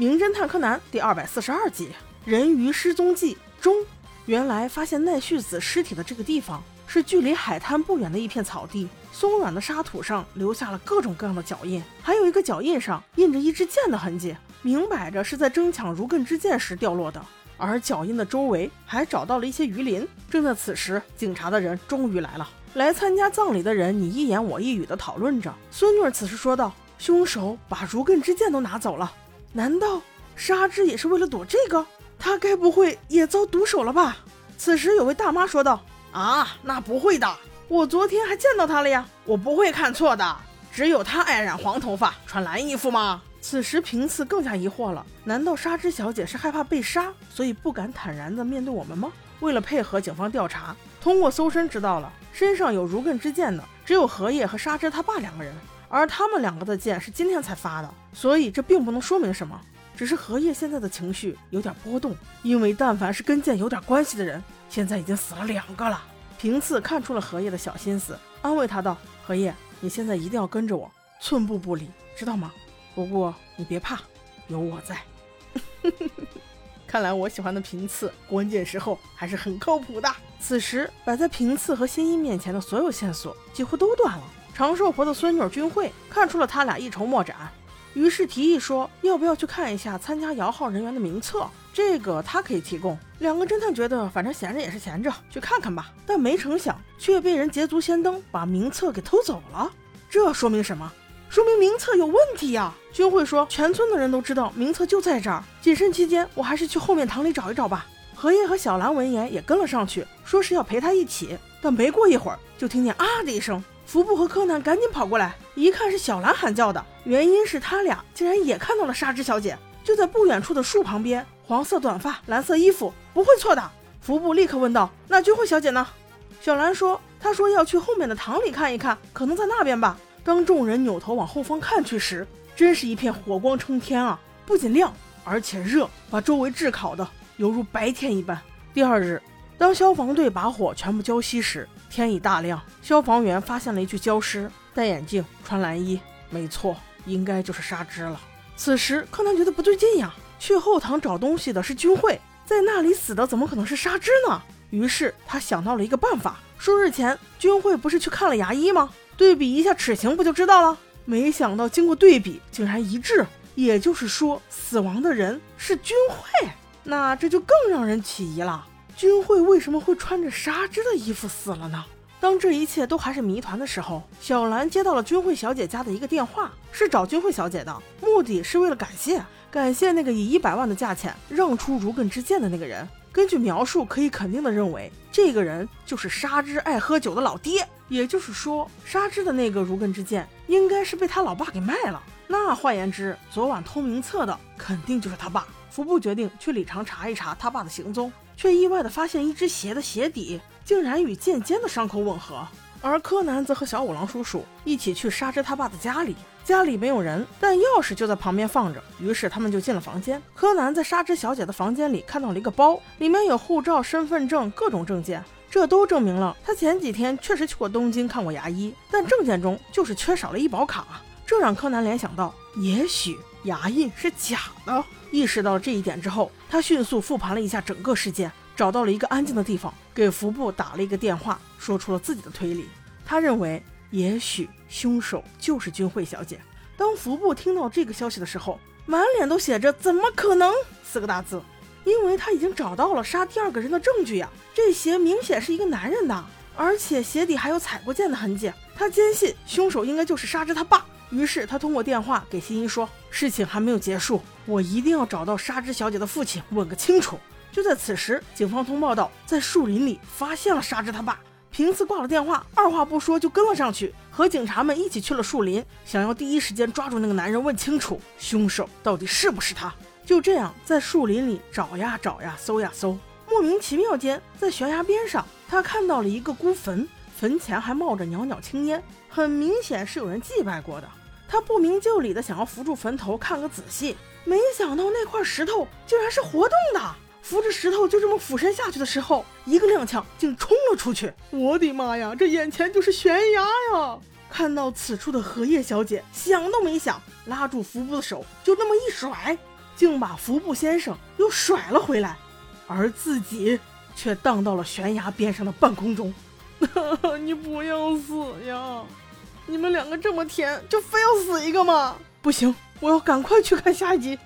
名侦探柯南》第二百四十二集《人鱼失踪记》中，原来发现奈绪子尸体的这个地方是距离海滩不远的一片草地，松软的沙土上留下了各种各样的脚印，还有一个脚印上印着一支箭的痕迹，明摆着是在争抢如艮之剑时掉落的。而脚印的周围还找到了一些鱼鳞。正在此时，警察的人终于来了。来参加葬礼的人你一言我一语的讨论着。孙女此时说道：“凶手把如艮之剑都拿走了，难道沙之也是为了躲这个？他该不会也遭毒手了吧？”此时有位大妈说道：“啊，那不会的，我昨天还见到他了呀，我不会看错的。只有他爱染黄头发，穿蓝衣服吗？”此时平次更加疑惑了，难道纱织小姐是害怕被杀，所以不敢坦然地面对我们吗？为了配合警方调查，通过搜身知道了身上有如艮之剑的只有荷叶和纱织他爸两个人，而他们两个的剑是今天才发的，所以这并不能说明什么。只是荷叶现在的情绪有点波动，因为但凡是跟剑有点关系的人，现在已经死了两个了。平次看出了荷叶的小心思，安慰他道：“荷叶，你现在一定要跟着我，寸步不离，知道吗？”不过你别怕，有我在。看来我喜欢的平次，关键时候还是很靠谱的。此时摆在平次和新一面前的所有线索几乎都断了。长寿婆的孙女君慧看出了他俩一筹莫展，于是提议说：“要不要去看一下参加摇号人员的名册？这个他可以提供。”两个侦探觉得反正闲着也是闲着，去看看吧。但没成想却被人捷足先登，把名册给偷走了。这说明什么？说明名册有问题呀！君慧说，全村的人都知道名册就在这儿。谨慎期间，我还是去后面堂里找一找吧。荷叶和小兰闻言也跟了上去，说是要陪他一起。但没过一会儿，就听见啊的一声，福布和柯南赶紧跑过来，一看是小兰喊叫的，原因是他俩竟然也看到了纱织小姐，就在不远处的树旁边，黄色短发，蓝色衣服，不会错的。福布立刻问道：“那君慧小姐呢？”小兰说：“她说要去后面的堂里看一看，可能在那边吧。”当众人扭头往后方看去时，真是一片火光冲天啊！不仅亮，而且热，把周围炙烤的犹如白天一般。第二日，当消防队把火全部浇熄时，天已大亮。消防员发现了一具焦尸，戴眼镜，穿蓝衣，没错，应该就是沙织了。此时，柯南觉得不对劲呀，去后堂找东西的是君会，在那里死的怎么可能是沙织呢？于是他想到了一个办法：数日前，君会不是去看了牙医吗？对比一下齿形，不就知道了？没想到经过对比，竟然一致。也就是说，死亡的人是君慧。那这就更让人起疑了。君慧为什么会穿着纱织的衣服死了呢？当这一切都还是谜团的时候，小兰接到了君慧小姐家的一个电话，是找君慧小姐的，目的是为了感谢，感谢那个以一百万的价钱让出如艮之剑的那个人。根据描述，可以肯定的认为，这个人就是沙织爱喝酒的老爹。也就是说，沙织的那个如根之剑应该是被他老爸给卖了。那换言之，昨晚偷名册的肯定就是他爸。福部决定去礼堂查一查他爸的行踪，却意外的发现一只鞋的鞋底竟然与剑尖的伤口吻合。而柯南则和小五郎叔叔一起去沙织他爸的家里，家里没有人，但钥匙就在旁边放着。于是他们就进了房间。柯南在沙织小姐的房间里看到了一个包，里面有护照、身份证、各种证件。这都证明了他前几天确实去过东京看过牙医，但证件中就是缺少了医保卡，这让柯南联想到，也许牙印是假的。意识到了这一点之后，他迅速复盘了一下整个事件，找到了一个安静的地方，给服部打了一个电话，说出了自己的推理。他认为，也许凶手就是君惠小姐。当服部听到这个消息的时候，满脸都写着“怎么可能”四个大字。因为他已经找到了杀第二个人的证据呀，这鞋明显是一个男人的，而且鞋底还有踩过剑的痕迹。他坚信凶手应该就是杀之他爸。于是他通过电话给新一说：“事情还没有结束，我一定要找到沙之小姐的父亲，问个清楚。”就在此时，警方通报道，在树林里发现了沙之他爸。平次挂了电话，二话不说就跟了上去，和警察们一起去了树林，想要第一时间抓住那个男人，问清楚凶手到底是不是他。就这样，在树林里找呀找呀，搜呀搜，莫名其妙间，在悬崖边上，他看到了一个孤坟，坟前还冒着袅袅青烟，很明显是有人祭拜过的。他不明就里的想要扶住坟头看个仔细，没想到那块石头竟然是活动的。扶着石头就这么俯身下去的时候，一个踉跄，竟冲了出去。我的妈呀，这眼前就是悬崖呀！看到此处的荷叶小姐想都没想，拉住福布的手，就那么一甩。竟把服部先生又甩了回来，而自己却荡到了悬崖边上的半空中。你不要死呀！你们两个这么甜，就非要死一个吗？不行，我要赶快去看下一集。